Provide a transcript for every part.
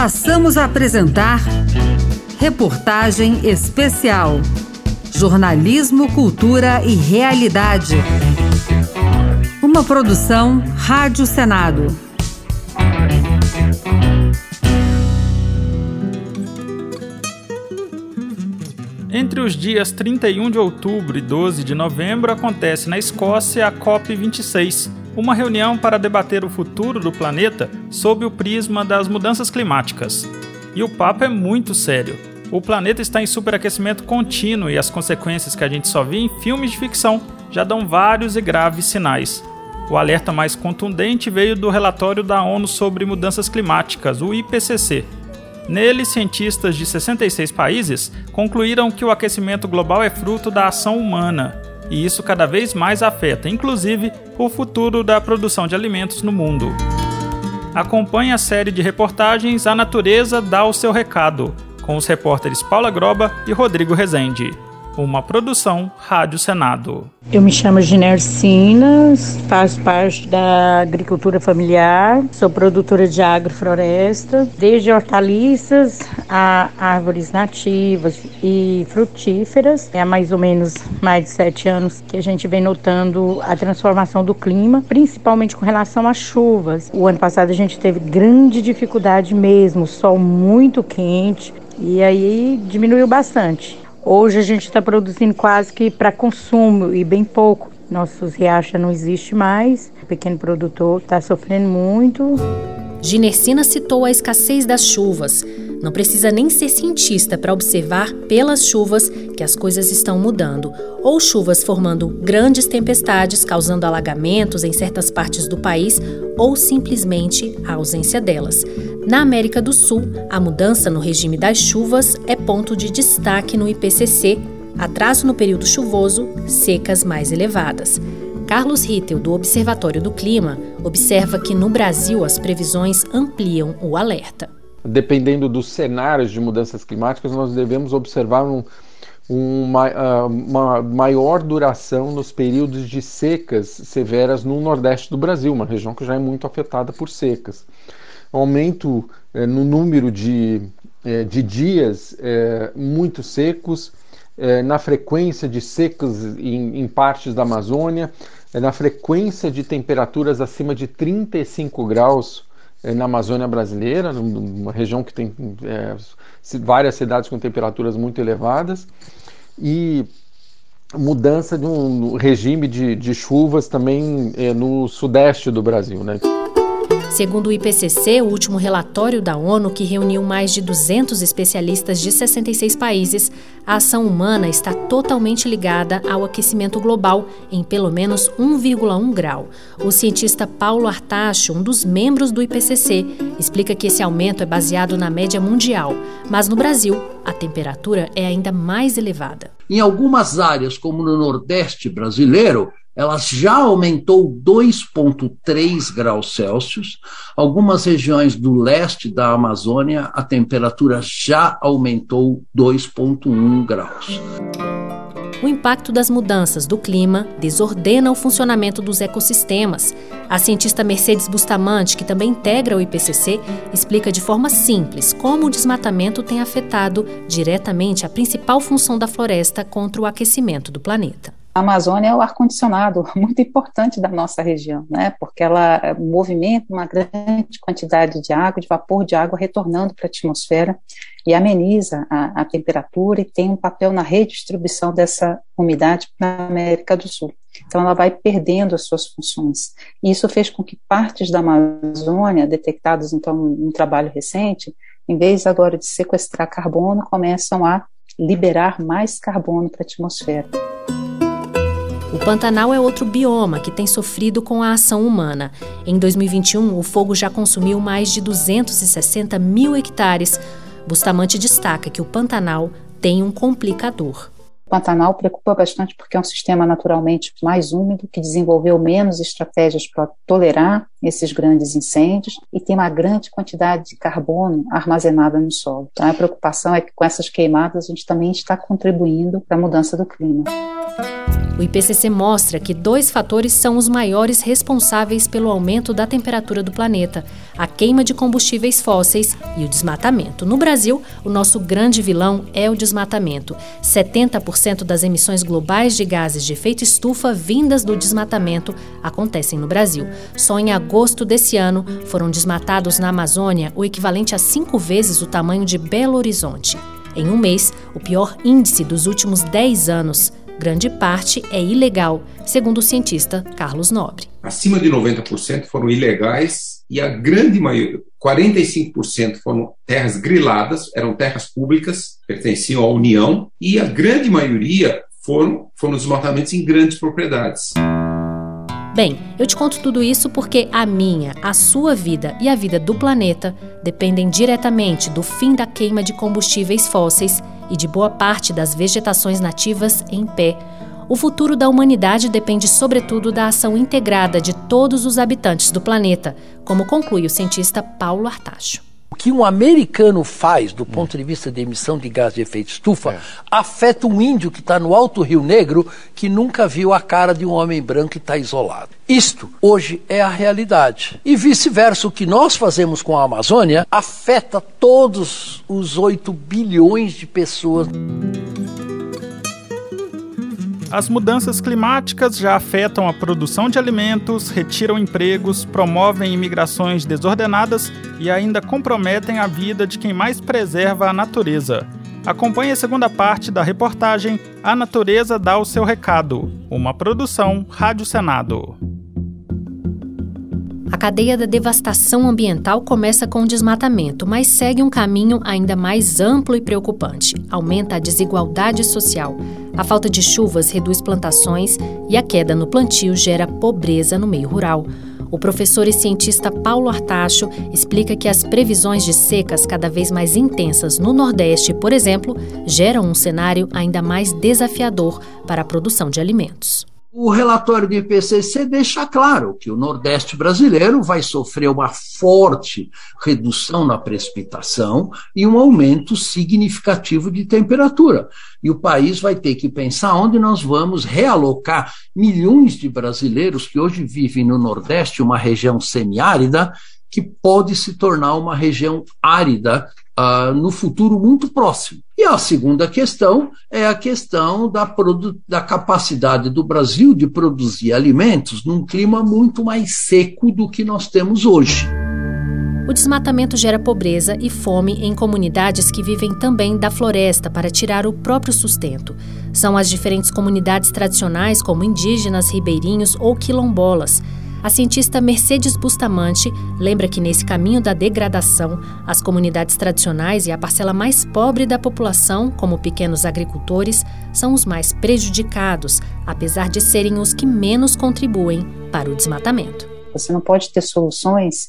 Passamos a apresentar Reportagem Especial. Jornalismo, Cultura e Realidade. Uma produção Rádio Senado. Entre os dias 31 de outubro e 12 de novembro acontece na Escócia a COP26, uma reunião para debater o futuro do planeta sob o prisma das mudanças climáticas. E o papo é muito sério. O planeta está em superaquecimento contínuo e as consequências que a gente só vê em filmes de ficção já dão vários e graves sinais. O alerta mais contundente veio do relatório da ONU sobre mudanças climáticas, o IPCC. Nele, cientistas de 66 países concluíram que o aquecimento global é fruto da ação humana e isso cada vez mais afeta, inclusive, o futuro da produção de alimentos no mundo. Acompanhe a série de reportagens A Natureza dá o seu recado, com os repórteres Paula Groba e Rodrigo Rezende uma produção Rádio Senado. Eu me chamo Ginercina, faço parte da agricultura familiar, sou produtora de agrofloresta, desde hortaliças a árvores nativas e frutíferas. É há mais ou menos mais de sete anos que a gente vem notando a transformação do clima, principalmente com relação às chuvas. O ano passado a gente teve grande dificuldade mesmo, sol muito quente, e aí diminuiu bastante. Hoje a gente está produzindo quase que para consumo e bem pouco. Nossos riachos não existe mais. O pequeno produtor está sofrendo muito. Ginercina citou a escassez das chuvas. Não precisa nem ser cientista para observar pelas chuvas que as coisas estão mudando, ou chuvas formando grandes tempestades, causando alagamentos em certas partes do país, ou simplesmente a ausência delas. Na América do Sul, a mudança no regime das chuvas é ponto de destaque no IPCC, atraso no período chuvoso, secas mais elevadas. Carlos Rittel, do Observatório do Clima, observa que no Brasil as previsões ampliam o alerta. Dependendo dos cenários de mudanças climáticas, nós devemos observar um, uma, ah, uma, maior duração nos períodos de secas severas no Nordeste do Brasil, uma região que já é muito afetada por secas. Aumento eh, no número de, eh, de dias eh, muito secos, na frequência de secas em, em partes da Amazônia, é na frequência de temperaturas acima de 35 graus é, na Amazônia brasileira, numa região que tem é, várias cidades com temperaturas muito elevadas, e mudança de um regime de, de chuvas também é, no sudeste do Brasil. Né? Segundo o IPCC, o último relatório da ONU, que reuniu mais de 200 especialistas de 66 países, a ação humana está totalmente ligada ao aquecimento global em pelo menos 1,1 grau. O cientista Paulo Artacho, um dos membros do IPCC, explica que esse aumento é baseado na média mundial, mas no Brasil, a temperatura é ainda mais elevada. Em algumas áreas, como no Nordeste brasileiro, ela já aumentou 2,3 graus Celsius. Algumas regiões do leste da Amazônia, a temperatura já aumentou 2,1 graus. O impacto das mudanças do clima desordena o funcionamento dos ecossistemas. A cientista Mercedes Bustamante, que também integra o IPCC, explica de forma simples como o desmatamento tem afetado diretamente a principal função da floresta contra o aquecimento do planeta. A Amazônia é o ar-condicionado muito importante da nossa região, né? Porque ela eh, movimenta uma grande quantidade de água, de vapor de água retornando para a atmosfera e ameniza a, a, temperatura e tem um papel na redistribuição dessa umidade na América do Sul. Então, ela vai perdendo as suas funções. E isso fez com que partes da Amazônia, detectadas então num trabalho recente, em vez agora de sequestrar carbono, começam a liberar mais carbono para a atmosfera. O Pantanal é outro bioma que tem sofrido com a ação humana. Em 2021, o fogo já consumiu mais de 260 mil hectares. Bustamante destaca que o Pantanal tem um complicador. O Pantanal preocupa bastante porque é um sistema naturalmente mais úmido, que desenvolveu menos estratégias para tolerar esses grandes incêndios e tem uma grande quantidade de carbono armazenada no solo. Então a preocupação é que com essas queimadas a gente também está contribuindo para a mudança do clima. O IPCC mostra que dois fatores são os maiores responsáveis pelo aumento da temperatura do planeta: a queima de combustíveis fósseis e o desmatamento. No Brasil, o nosso grande vilão é o desmatamento. 70% das emissões globais de gases de efeito estufa vindas do desmatamento acontecem no Brasil. Só em agosto desse ano foram desmatados na Amazônia o equivalente a cinco vezes o tamanho de Belo Horizonte. Em um mês, o pior índice dos últimos 10 anos grande parte é ilegal, segundo o cientista Carlos Nobre. Acima de 90% foram ilegais e a grande maioria, 45% foram terras griladas, eram terras públicas, pertenciam à União, e a grande maioria foram, foram desmatamentos em grandes propriedades. Bem, eu te conto tudo isso porque a minha, a sua vida e a vida do planeta dependem diretamente do fim da queima de combustíveis fósseis e de boa parte das vegetações nativas em pé. O futuro da humanidade depende, sobretudo, da ação integrada de todos os habitantes do planeta, como conclui o cientista Paulo Artacho que um americano faz do ponto de vista de emissão de gás de efeito estufa é. afeta um índio que está no Alto Rio Negro que nunca viu a cara de um homem branco e está isolado. Isto hoje é a realidade. E vice-versa, o que nós fazemos com a Amazônia afeta todos os 8 bilhões de pessoas. As mudanças climáticas já afetam a produção de alimentos, retiram empregos, promovem imigrações desordenadas e ainda comprometem a vida de quem mais preserva a natureza. Acompanhe a segunda parte da reportagem A Natureza dá o seu recado, uma produção Rádio Senado. A cadeia da devastação ambiental começa com o desmatamento, mas segue um caminho ainda mais amplo e preocupante. Aumenta a desigualdade social. A falta de chuvas reduz plantações e a queda no plantio gera pobreza no meio rural. O professor e cientista Paulo Artacho explica que as previsões de secas cada vez mais intensas no Nordeste, por exemplo, geram um cenário ainda mais desafiador para a produção de alimentos. O relatório do IPCC deixa claro que o Nordeste brasileiro vai sofrer uma forte redução na precipitação e um aumento significativo de temperatura. E o país vai ter que pensar onde nós vamos realocar milhões de brasileiros que hoje vivem no Nordeste, uma região semiárida, que pode se tornar uma região árida uh, no futuro muito próximo. E a segunda questão é a questão da, da capacidade do Brasil de produzir alimentos num clima muito mais seco do que nós temos hoje. O desmatamento gera pobreza e fome em comunidades que vivem também da floresta para tirar o próprio sustento. São as diferentes comunidades tradicionais, como indígenas, ribeirinhos ou quilombolas a cientista Mercedes Bustamante lembra que nesse caminho da degradação, as comunidades tradicionais e a parcela mais pobre da população, como pequenos agricultores, são os mais prejudicados, apesar de serem os que menos contribuem para o desmatamento. Você não pode ter soluções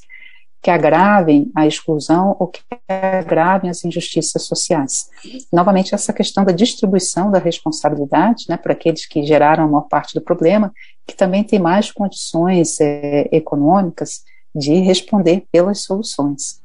que agravem a exclusão ou que agravem as injustiças sociais. Novamente, essa questão da distribuição da responsabilidade né, para aqueles que geraram a maior parte do problema, que também tem mais condições é, econômicas de responder pelas soluções.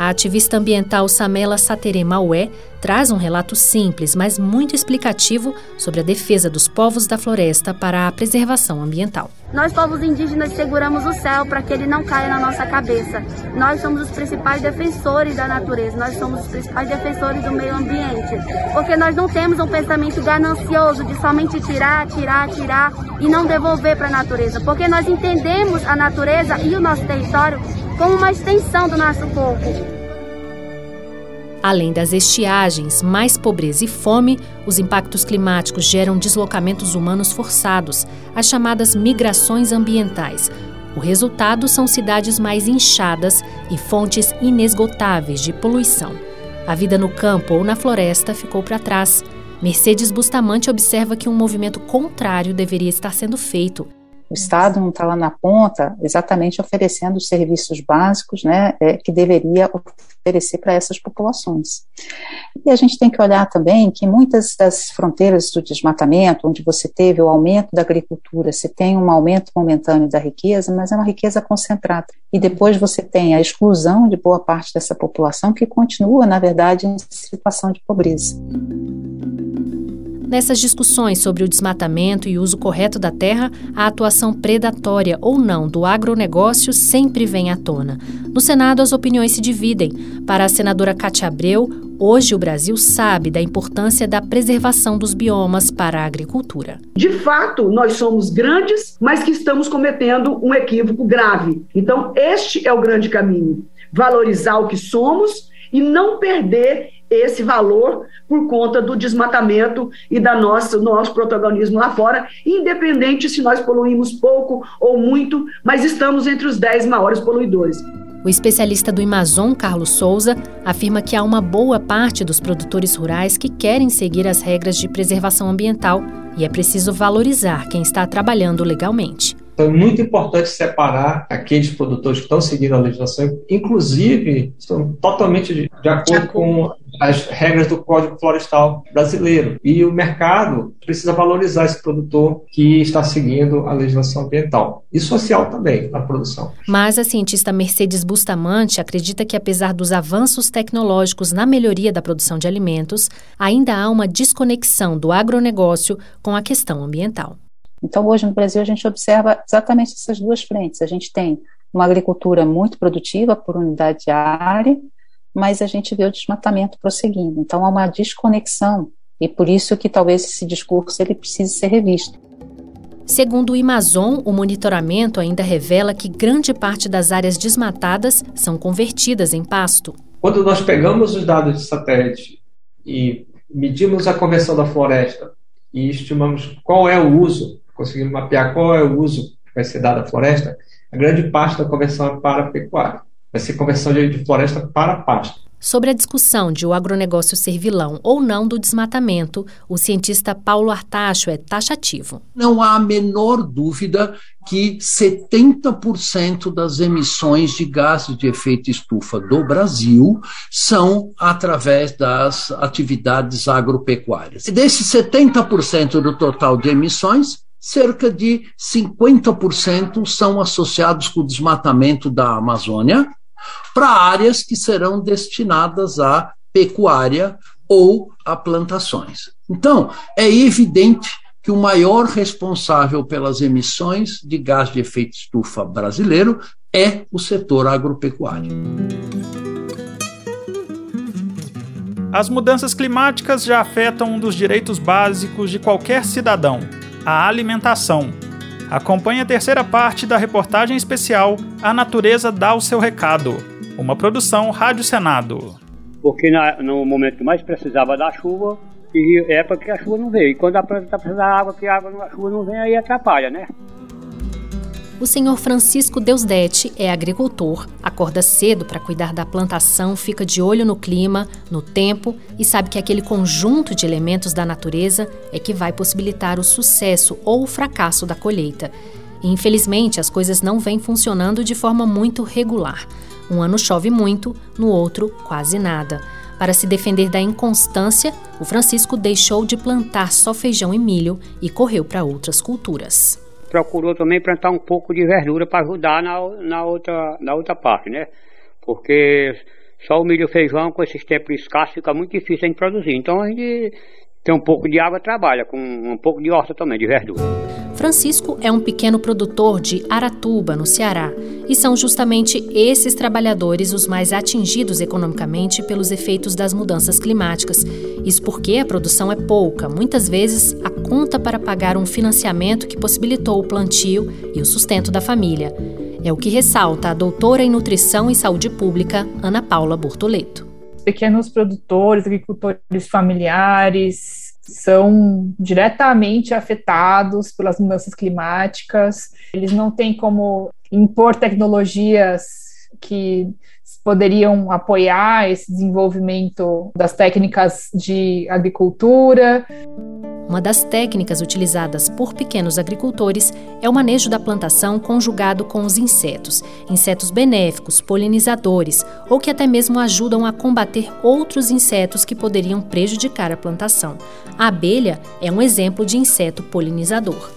A ativista ambiental Samela Satere Maué traz um relato simples, mas muito explicativo sobre a defesa dos povos da floresta para a preservação ambiental. Nós, povos indígenas, seguramos o céu para que ele não caia na nossa cabeça. Nós somos os principais defensores da natureza, nós somos os principais defensores do meio ambiente. Porque nós não temos um pensamento ganancioso de somente tirar, tirar, tirar e não devolver para a natureza. Porque nós entendemos a natureza e o nosso território como uma extensão do nosso corpo. Além das estiagens, mais pobreza e fome, os impactos climáticos geram deslocamentos humanos forçados, as chamadas migrações ambientais. O resultado são cidades mais inchadas e fontes inesgotáveis de poluição. A vida no campo ou na floresta ficou para trás. Mercedes Bustamante observa que um movimento contrário deveria estar sendo feito o Estado não está lá na ponta exatamente oferecendo os serviços básicos né, é, que deveria oferecer para essas populações. E a gente tem que olhar também que muitas das fronteiras do desmatamento, onde você teve o aumento da agricultura, você tem um aumento momentâneo da riqueza, mas é uma riqueza concentrada. E depois você tem a exclusão de boa parte dessa população que continua, na verdade, em situação de pobreza. Nessas discussões sobre o desmatamento e uso correto da terra, a atuação predatória ou não do agronegócio sempre vem à tona. No Senado, as opiniões se dividem. Para a senadora Cátia Abreu, hoje o Brasil sabe da importância da preservação dos biomas para a agricultura. De fato, nós somos grandes, mas que estamos cometendo um equívoco grave. Então, este é o grande caminho: valorizar o que somos e não perder esse valor por conta do desmatamento e da nossa nosso protagonismo lá fora, independente se nós poluímos pouco ou muito, mas estamos entre os 10 maiores poluidores. O especialista do Amazon, Carlos Souza, afirma que há uma boa parte dos produtores rurais que querem seguir as regras de preservação ambiental e é preciso valorizar quem está trabalhando legalmente. Então é muito importante separar aqueles produtores que estão seguindo a legislação, inclusive estão totalmente de, de acordo com as regras do Código Florestal brasileiro. E o mercado precisa valorizar esse produtor que está seguindo a legislação ambiental e social também na produção. Mas a cientista Mercedes Bustamante acredita que, apesar dos avanços tecnológicos na melhoria da produção de alimentos, ainda há uma desconexão do agronegócio com a questão ambiental. Então, hoje no Brasil, a gente observa exatamente essas duas frentes. A gente tem uma agricultura muito produtiva por unidade de área, mas a gente vê o desmatamento prosseguindo. Então, há uma desconexão e por isso que talvez esse discurso ele precise ser revisto. Segundo o Amazon, o monitoramento ainda revela que grande parte das áreas desmatadas são convertidas em pasto. Quando nós pegamos os dados de satélite e medimos a conversão da floresta e estimamos qual é o uso conseguimos mapear qual é o uso que vai ser dado à floresta, a grande parte da conversão é para pecuária. Vai ser conversão de floresta para pasto. Sobre a discussão de o agronegócio ser vilão ou não do desmatamento, o cientista Paulo Artacho é taxativo. Não há a menor dúvida que 70% das emissões de gases de efeito estufa do Brasil são através das atividades agropecuárias. E desses 70% do total de emissões, cerca de 50% são associados com o desmatamento da Amazônia para áreas que serão destinadas à pecuária ou a plantações. Então, é evidente que o maior responsável pelas emissões de gás de efeito estufa brasileiro é o setor agropecuário. As mudanças climáticas já afetam um dos direitos básicos de qualquer cidadão, a alimentação. Acompanhe a terceira parte da reportagem especial A Natureza dá o seu recado, uma produção Rádio Senado. Porque na, no momento que mais precisava da chuva, é porque a chuva não veio. E quando a planta está precisando da água, que a, água, a chuva não vem, aí atrapalha, né? O senhor Francisco Deusdete é agricultor, acorda cedo para cuidar da plantação, fica de olho no clima, no tempo e sabe que aquele conjunto de elementos da natureza é que vai possibilitar o sucesso ou o fracasso da colheita. E, infelizmente, as coisas não vêm funcionando de forma muito regular. Um ano chove muito, no outro, quase nada. Para se defender da inconstância, o Francisco deixou de plantar só feijão e milho e correu para outras culturas procurou também plantar um pouco de verdura para ajudar na, na, outra, na outra parte, né? Porque só o milho e feijão, com esses tempos escassos, fica muito difícil de produzir. Então a gente tem um pouco de água, trabalha com um pouco de horta também, de verdura. Francisco é um pequeno produtor de Aratuba, no Ceará, e são justamente esses trabalhadores os mais atingidos economicamente pelos efeitos das mudanças climáticas. Isso porque a produção é pouca, muitas vezes a conta para pagar um financiamento que possibilitou o plantio e o sustento da família. É o que ressalta a doutora em Nutrição e Saúde Pública, Ana Paula Bortoleto pequenos produtores, agricultores familiares, são diretamente afetados pelas mudanças climáticas. Eles não têm como impor tecnologias que poderiam apoiar esse desenvolvimento das técnicas de agricultura. Uma das técnicas utilizadas por pequenos agricultores é o manejo da plantação conjugado com os insetos, insetos benéficos, polinizadores ou que até mesmo ajudam a combater outros insetos que poderiam prejudicar a plantação. A abelha é um exemplo de inseto polinizador.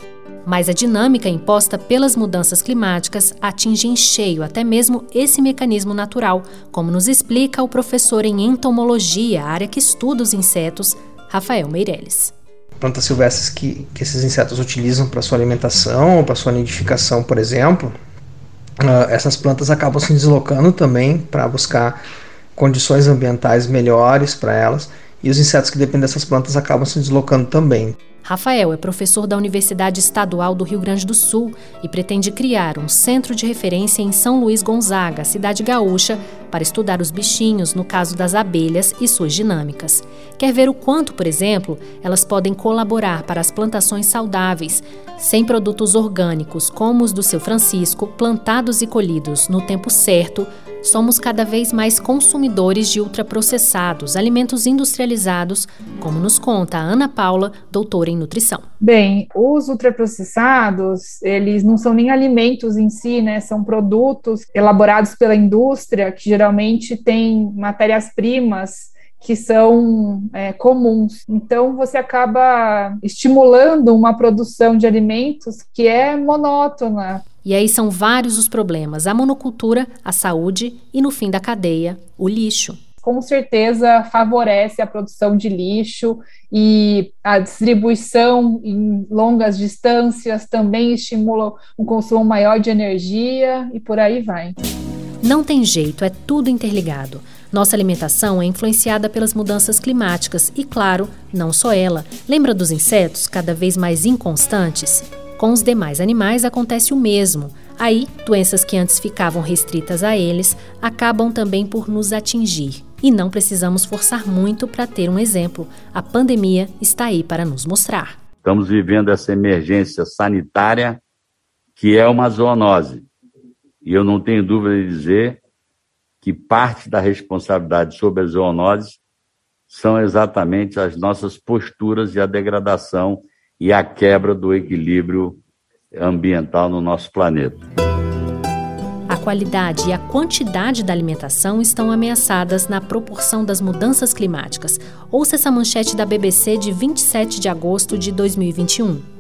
Mas a dinâmica imposta pelas mudanças climáticas atinge em cheio até mesmo esse mecanismo natural, como nos explica o professor em entomologia, área que estuda os insetos, Rafael Meirelles. Plantas silvestres que, que esses insetos utilizam para sua alimentação ou para sua nidificação, por exemplo, uh, essas plantas acabam se deslocando também para buscar condições ambientais melhores para elas e os insetos que dependem dessas plantas acabam se deslocando também. Rafael é professor da Universidade Estadual do Rio Grande do Sul e pretende criar um centro de referência em São Luís Gonzaga, cidade gaúcha, para estudar os bichinhos no caso das abelhas e suas dinâmicas. Quer ver o quanto, por exemplo, elas podem colaborar para as plantações saudáveis, sem produtos orgânicos como os do seu Francisco, plantados e colhidos no tempo certo, somos cada vez mais consumidores de ultraprocessados, alimentos industrializados, como nos conta a Ana Paula, doutora em nutrição. Bem, os ultraprocessados, eles não são nem alimentos em si, né? São produtos elaborados pela indústria que geralmente têm matérias-primas que são é, comuns. Então, você acaba estimulando uma produção de alimentos que é monótona. E aí são vários os problemas: a monocultura, a saúde e, no fim da cadeia, o lixo com certeza favorece a produção de lixo e a distribuição em longas distâncias também estimula um consumo maior de energia e por aí vai. Não tem jeito, é tudo interligado. Nossa alimentação é influenciada pelas mudanças climáticas e, claro, não só ela. Lembra dos insetos cada vez mais inconstantes? Com os demais animais acontece o mesmo. Aí, doenças que antes ficavam restritas a eles acabam também por nos atingir. E não precisamos forçar muito para ter um exemplo. A pandemia está aí para nos mostrar. Estamos vivendo essa emergência sanitária que é uma zoonose. E eu não tenho dúvida de dizer que parte da responsabilidade sobre as zoonoses são exatamente as nossas posturas e a degradação e a quebra do equilíbrio ambiental no nosso planeta. A qualidade e a quantidade da alimentação estão ameaçadas na proporção das mudanças climáticas. Ouça essa manchete da BBC de 27 de agosto de 2021.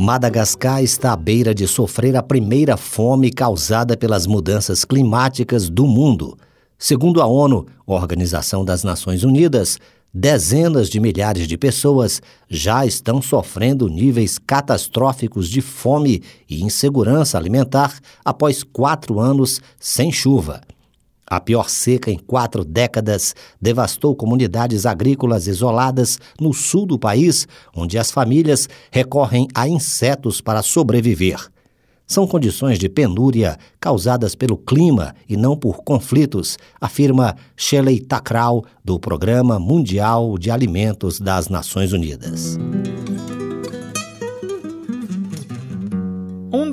Madagascar está à beira de sofrer a primeira fome causada pelas mudanças climáticas do mundo. Segundo a ONU, Organização das Nações Unidas, dezenas de milhares de pessoas já estão sofrendo níveis catastróficos de fome e insegurança alimentar após quatro anos sem chuva. A pior seca em quatro décadas devastou comunidades agrícolas isoladas no sul do país, onde as famílias recorrem a insetos para sobreviver são condições de penúria causadas pelo clima e não por conflitos, afirma Shelley Takral, do Programa Mundial de Alimentos das Nações Unidas.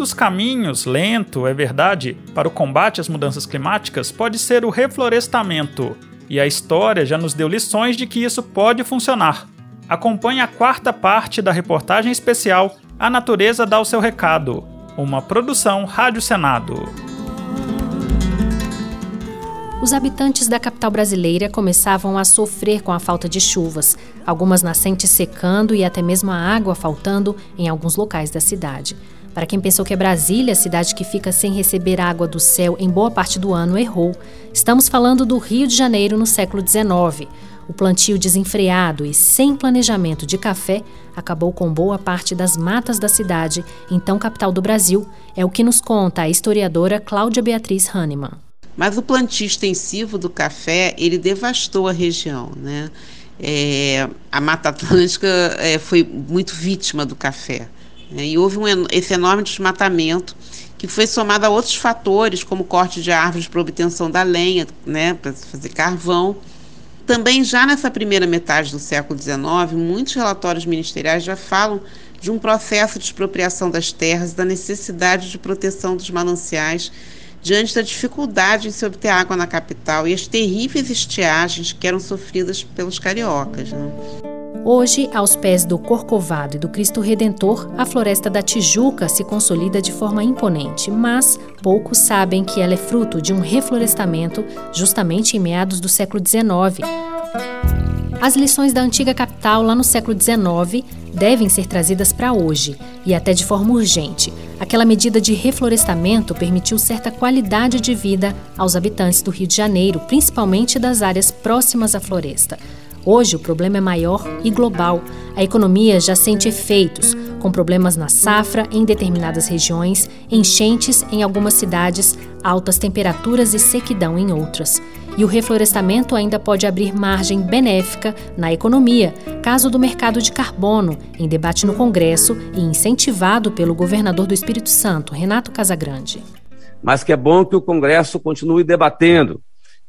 Dos caminhos, lento, é verdade, para o combate às mudanças climáticas pode ser o reflorestamento. E a história já nos deu lições de que isso pode funcionar. Acompanhe a quarta parte da reportagem especial A Natureza dá o seu recado, uma produção Rádio Senado. Os habitantes da capital brasileira começavam a sofrer com a falta de chuvas, algumas nascentes secando e até mesmo a água faltando em alguns locais da cidade. Para quem pensou que é Brasília, cidade que fica sem receber água do céu em boa parte do ano, errou. Estamos falando do Rio de Janeiro no século XIX. O plantio desenfreado e sem planejamento de café acabou com boa parte das matas da cidade, então capital do Brasil, é o que nos conta a historiadora Cláudia Beatriz Hahnemann. Mas o plantio extensivo do café, ele devastou a região, né? É, a Mata Atlântica é, foi muito vítima do café. Né? E houve um, esse enorme desmatamento que foi somado a outros fatores, como corte de árvores para obtenção da lenha, né, para fazer carvão, também, já nessa primeira metade do século XIX, muitos relatórios ministeriais já falam de um processo de expropriação das terras da necessidade de proteção dos mananciais diante da dificuldade em se obter água na capital e as terríveis estiagens que eram sofridas pelos cariocas. Né? Hoje, aos pés do Corcovado e do Cristo Redentor, a Floresta da Tijuca se consolida de forma imponente, mas poucos sabem que ela é fruto de um reflorestamento justamente em meados do século XIX. As lições da antiga capital lá no século XIX devem ser trazidas para hoje, e até de forma urgente. Aquela medida de reflorestamento permitiu certa qualidade de vida aos habitantes do Rio de Janeiro, principalmente das áreas próximas à floresta. Hoje, o problema é maior e global. A economia já sente efeitos, com problemas na safra em determinadas regiões, enchentes em algumas cidades, altas temperaturas e sequidão em outras. E o reflorestamento ainda pode abrir margem benéfica na economia, caso do mercado de carbono, em debate no Congresso e incentivado pelo governador do Espírito Santo, Renato Casagrande. Mas que é bom que o Congresso continue debatendo,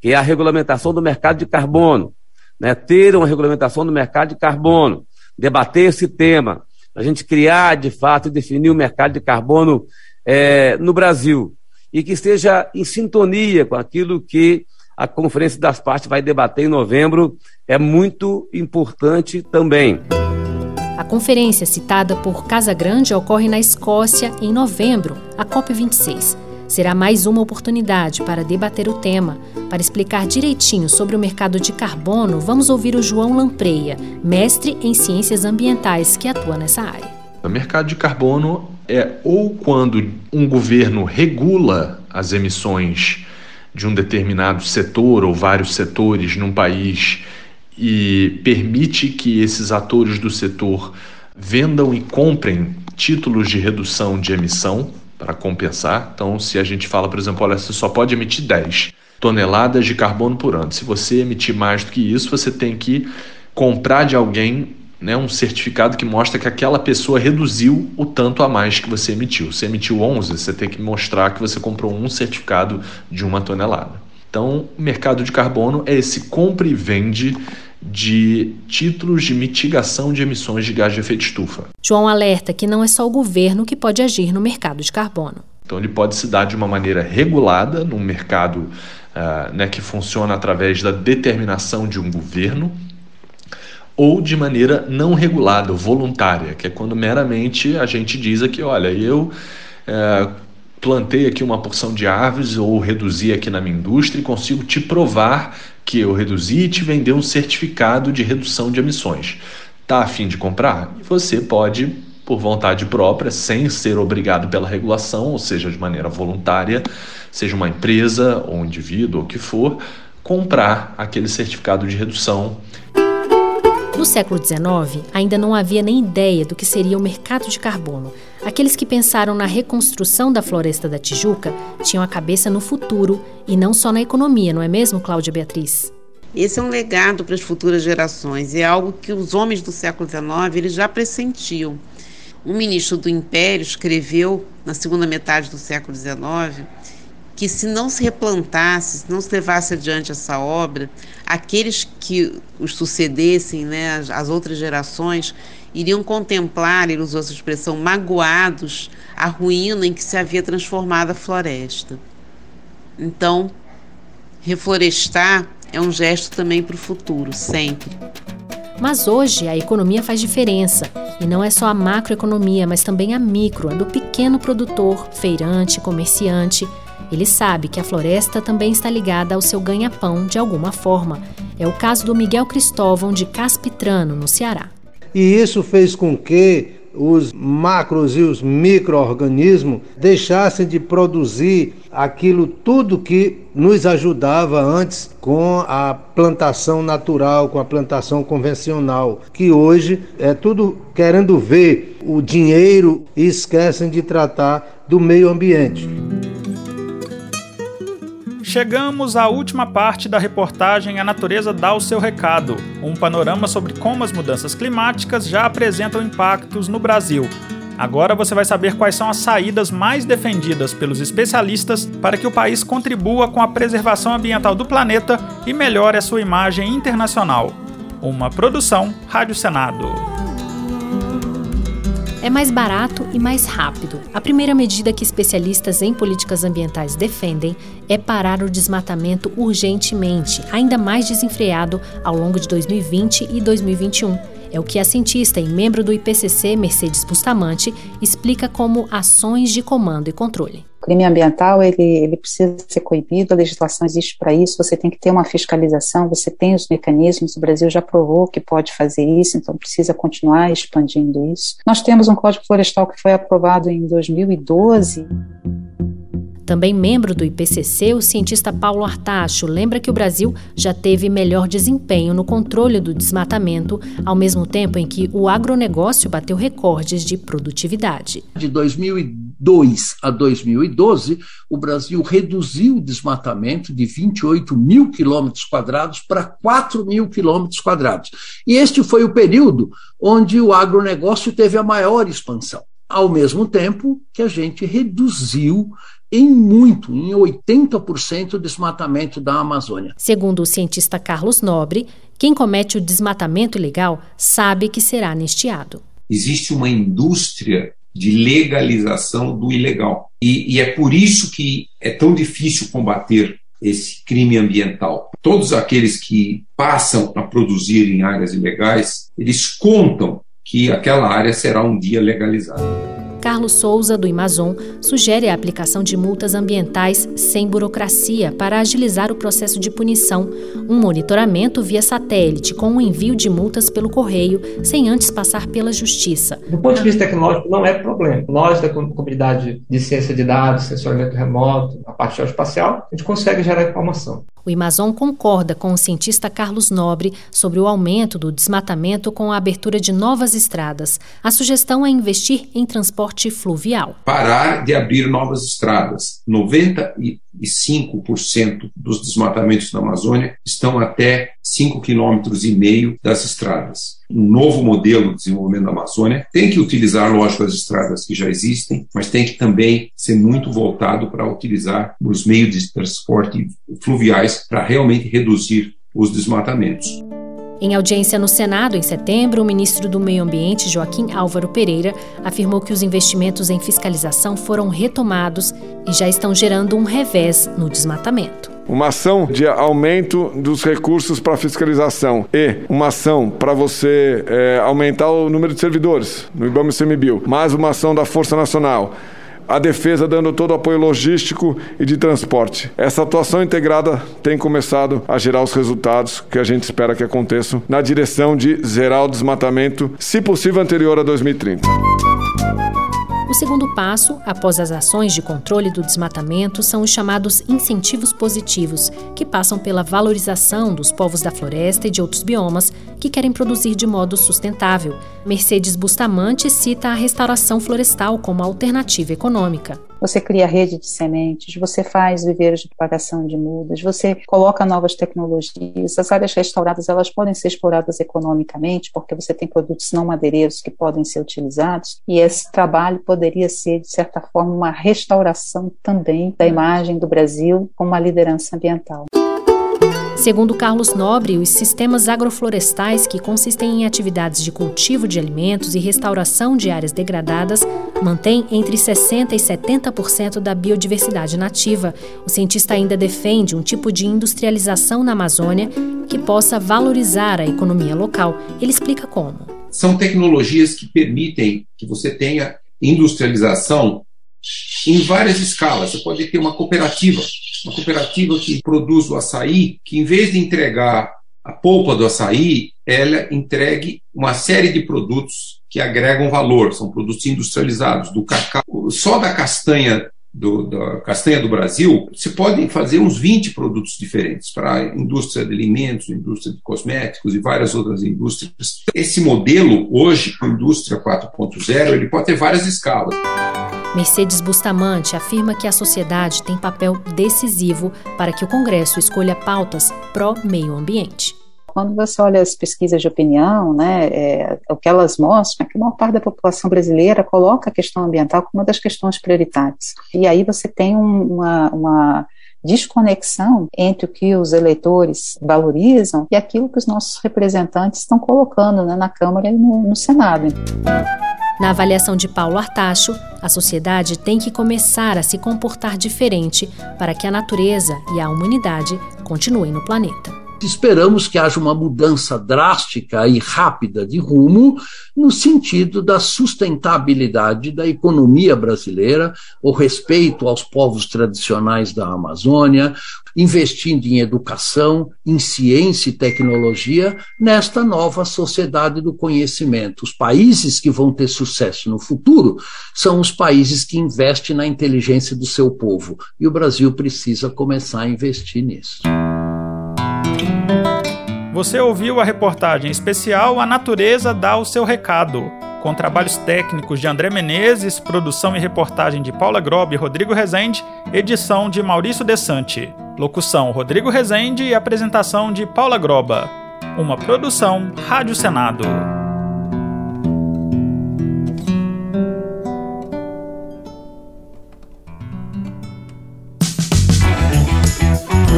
que é a regulamentação do mercado de carbono, né? ter uma regulamentação do mercado de carbono, debater esse tema, a gente criar de fato e definir o mercado de carbono é, no Brasil e que esteja em sintonia com aquilo que a Conferência das Partes vai debater em novembro é muito importante também. A conferência citada por Casa Grande ocorre na Escócia em novembro, a COP26. Será mais uma oportunidade para debater o tema. Para explicar direitinho sobre o mercado de carbono, vamos ouvir o João Lampreia, mestre em ciências ambientais que atua nessa área. O mercado de carbono é ou quando um governo regula as emissões de um determinado setor ou vários setores num país e permite que esses atores do setor vendam e comprem títulos de redução de emissão para compensar. Então, se a gente fala, por exemplo, olha, você só pode emitir 10 toneladas de carbono por ano. Se você emitir mais do que isso, você tem que comprar de alguém né, um certificado que mostra que aquela pessoa reduziu o tanto a mais que você emitiu. Se emitiu 11, você tem que mostrar que você comprou um certificado de uma tonelada. Então, o mercado de carbono é esse compra e vende de títulos de mitigação de emissões de gás de efeito estufa. João alerta que não é só o governo que pode agir no mercado de carbono. Então, ele pode se dar de uma maneira regulada num mercado uh, né, que funciona através da determinação de um governo, ou de maneira não regulada, voluntária, que é quando meramente a gente diz aqui, olha, eu é, plantei aqui uma porção de árvores ou reduzi aqui na minha indústria e consigo te provar que eu reduzi e te vender um certificado de redução de emissões. Tá a fim de comprar? Você pode, por vontade própria, sem ser obrigado pela regulação, ou seja, de maneira voluntária, seja uma empresa ou um indivíduo ou o que for, comprar aquele certificado de redução século XIX, ainda não havia nem ideia do que seria o mercado de carbono. Aqueles que pensaram na reconstrução da floresta da Tijuca tinham a cabeça no futuro e não só na economia, não é mesmo, Cláudia Beatriz? Esse é um legado para as futuras gerações e é algo que os homens do século XIX eles já pressentiam. Um ministro do Império escreveu, na segunda metade do século XIX, que se não se replantasse, se não se levasse adiante essa obra, aqueles que os sucedessem, né, as, as outras gerações, iriam contemplar, ele usou essa expressão, magoados, a ruína em que se havia transformado a floresta. Então, reflorestar é um gesto também para o futuro, sempre. Mas hoje a economia faz diferença. E não é só a macroeconomia, mas também a micro, a do pequeno produtor, feirante, comerciante ele sabe que a floresta também está ligada ao seu ganha-pão de alguma forma. É o caso do Miguel Cristóvão de Caspitrano, no Ceará. E isso fez com que os macros e os micro-organismos deixassem de produzir aquilo tudo que nos ajudava antes com a plantação natural, com a plantação convencional, que hoje é tudo querendo ver o dinheiro e esquecem de tratar do meio ambiente. Chegamos à última parte da reportagem A Natureza dá o seu recado, um panorama sobre como as mudanças climáticas já apresentam impactos no Brasil. Agora você vai saber quais são as saídas mais defendidas pelos especialistas para que o país contribua com a preservação ambiental do planeta e melhore a sua imagem internacional. Uma produção Rádio Senado é mais barato e mais rápido. A primeira medida que especialistas em políticas ambientais defendem é parar o desmatamento urgentemente, ainda mais desenfreado ao longo de 2020 e 2021. É o que a cientista e membro do IPCC, Mercedes Bustamante, explica como ações de comando e controle. O crime ambiental ele, ele precisa ser coibido, a legislação existe para isso, você tem que ter uma fiscalização, você tem os mecanismos, o Brasil já provou que pode fazer isso, então precisa continuar expandindo isso. Nós temos um Código Florestal que foi aprovado em 2012. Também membro do IPCC, o cientista Paulo Artacho lembra que o Brasil já teve melhor desempenho no controle do desmatamento, ao mesmo tempo em que o agronegócio bateu recordes de produtividade. De 2002 a 2012, o Brasil reduziu o desmatamento de 28 mil quilômetros quadrados para 4 mil quilômetros quadrados. E este foi o período onde o agronegócio teve a maior expansão ao mesmo tempo que a gente reduziu em muito, em 80% o desmatamento da Amazônia. Segundo o cientista Carlos Nobre, quem comete o desmatamento ilegal sabe que será anistiado. Existe uma indústria de legalização do ilegal. E, e é por isso que é tão difícil combater esse crime ambiental. Todos aqueles que passam a produzir em áreas ilegais, eles contam que aquela área será um dia legalizada. Carlos Souza, do Amazon, sugere a aplicação de multas ambientais sem burocracia para agilizar o processo de punição, um monitoramento via satélite com o envio de multas pelo correio, sem antes passar pela justiça. Do ponto de vista tecnológico, não é problema. Nós, da comunidade de ciência de dados, sensoramento remoto, a parte espacial, a gente consegue gerar informação. O Amazon concorda com o cientista Carlos Nobre sobre o aumento do desmatamento com a abertura de novas estradas. A sugestão é investir em transporte fluvial. Parar de abrir novas estradas. 95% dos desmatamentos da Amazônia estão até 5,5 km das estradas. Um novo modelo de desenvolvimento da Amazônia tem que utilizar, lógico, as estradas que já existem, mas tem que também ser muito voltado para utilizar os meios de transporte fluviais para realmente reduzir os desmatamentos. Em audiência no Senado, em setembro, o ministro do Meio Ambiente, Joaquim Álvaro Pereira, afirmou que os investimentos em fiscalização foram retomados e já estão gerando um revés no desmatamento. Uma ação de aumento dos recursos para fiscalização e uma ação para você é, aumentar o número de servidores no IBAMA e CMBio, mais uma ação da Força Nacional a defesa dando todo o apoio logístico e de transporte. Essa atuação integrada tem começado a gerar os resultados que a gente espera que aconteçam na direção de zerar o desmatamento, se possível anterior a 2030. O segundo passo, após as ações de controle do desmatamento, são os chamados incentivos positivos, que passam pela valorização dos povos da floresta e de outros biomas que querem produzir de modo sustentável. Mercedes Bustamante cita a restauração florestal como alternativa econômica. Você cria rede de sementes, você faz viveiros de propagação de mudas, você coloca novas tecnologias. As áreas restauradas elas podem ser exploradas economicamente porque você tem produtos não madeireiros que podem ser utilizados e esse trabalho poderia ser de certa forma uma restauração também da imagem do Brasil como uma liderança ambiental. Segundo Carlos Nobre, os sistemas agroflorestais, que consistem em atividades de cultivo de alimentos e restauração de áreas degradadas, mantêm entre 60% e 70% da biodiversidade nativa. O cientista ainda defende um tipo de industrialização na Amazônia que possa valorizar a economia local. Ele explica como. São tecnologias que permitem que você tenha industrialização em várias escalas. Você pode ter uma cooperativa uma cooperativa que produz o açaí, que em vez de entregar a polpa do açaí, ela entregue uma série de produtos que agregam valor, são produtos industrializados, do cacau, só da castanha do, da castanha do Brasil, se podem fazer uns 20 produtos diferentes para a indústria de alimentos, indústria de cosméticos e várias outras indústrias. Esse modelo, hoje, com a indústria 4.0, ele pode ter várias escalas. Mercedes Bustamante afirma que a sociedade tem papel decisivo para que o Congresso escolha pautas pró-meio ambiente quando você olha as pesquisas de opinião, né, é, o que elas mostram é que a maior parte da população brasileira coloca a questão ambiental como uma das questões prioritárias. E aí você tem um, uma, uma desconexão entre o que os eleitores valorizam e aquilo que os nossos representantes estão colocando né, na Câmara e no, no Senado. Na avaliação de Paulo Artacho, a sociedade tem que começar a se comportar diferente para que a natureza e a humanidade continuem no planeta. Esperamos que haja uma mudança drástica e rápida de rumo no sentido da sustentabilidade da economia brasileira, o respeito aos povos tradicionais da Amazônia, investindo em educação, em ciência e tecnologia nesta nova sociedade do conhecimento. Os países que vão ter sucesso no futuro são os países que investem na inteligência do seu povo. E o Brasil precisa começar a investir nisso. Você ouviu a reportagem especial A Natureza dá o seu recado, com trabalhos técnicos de André Menezes, produção e reportagem de Paula Grob e Rodrigo Rezende, edição de Maurício Desante, locução Rodrigo Rezende e apresentação de Paula Groba. Uma produção Rádio Senado.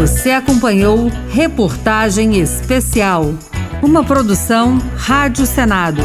Você acompanhou Reportagem Especial, uma produção Rádio Senado.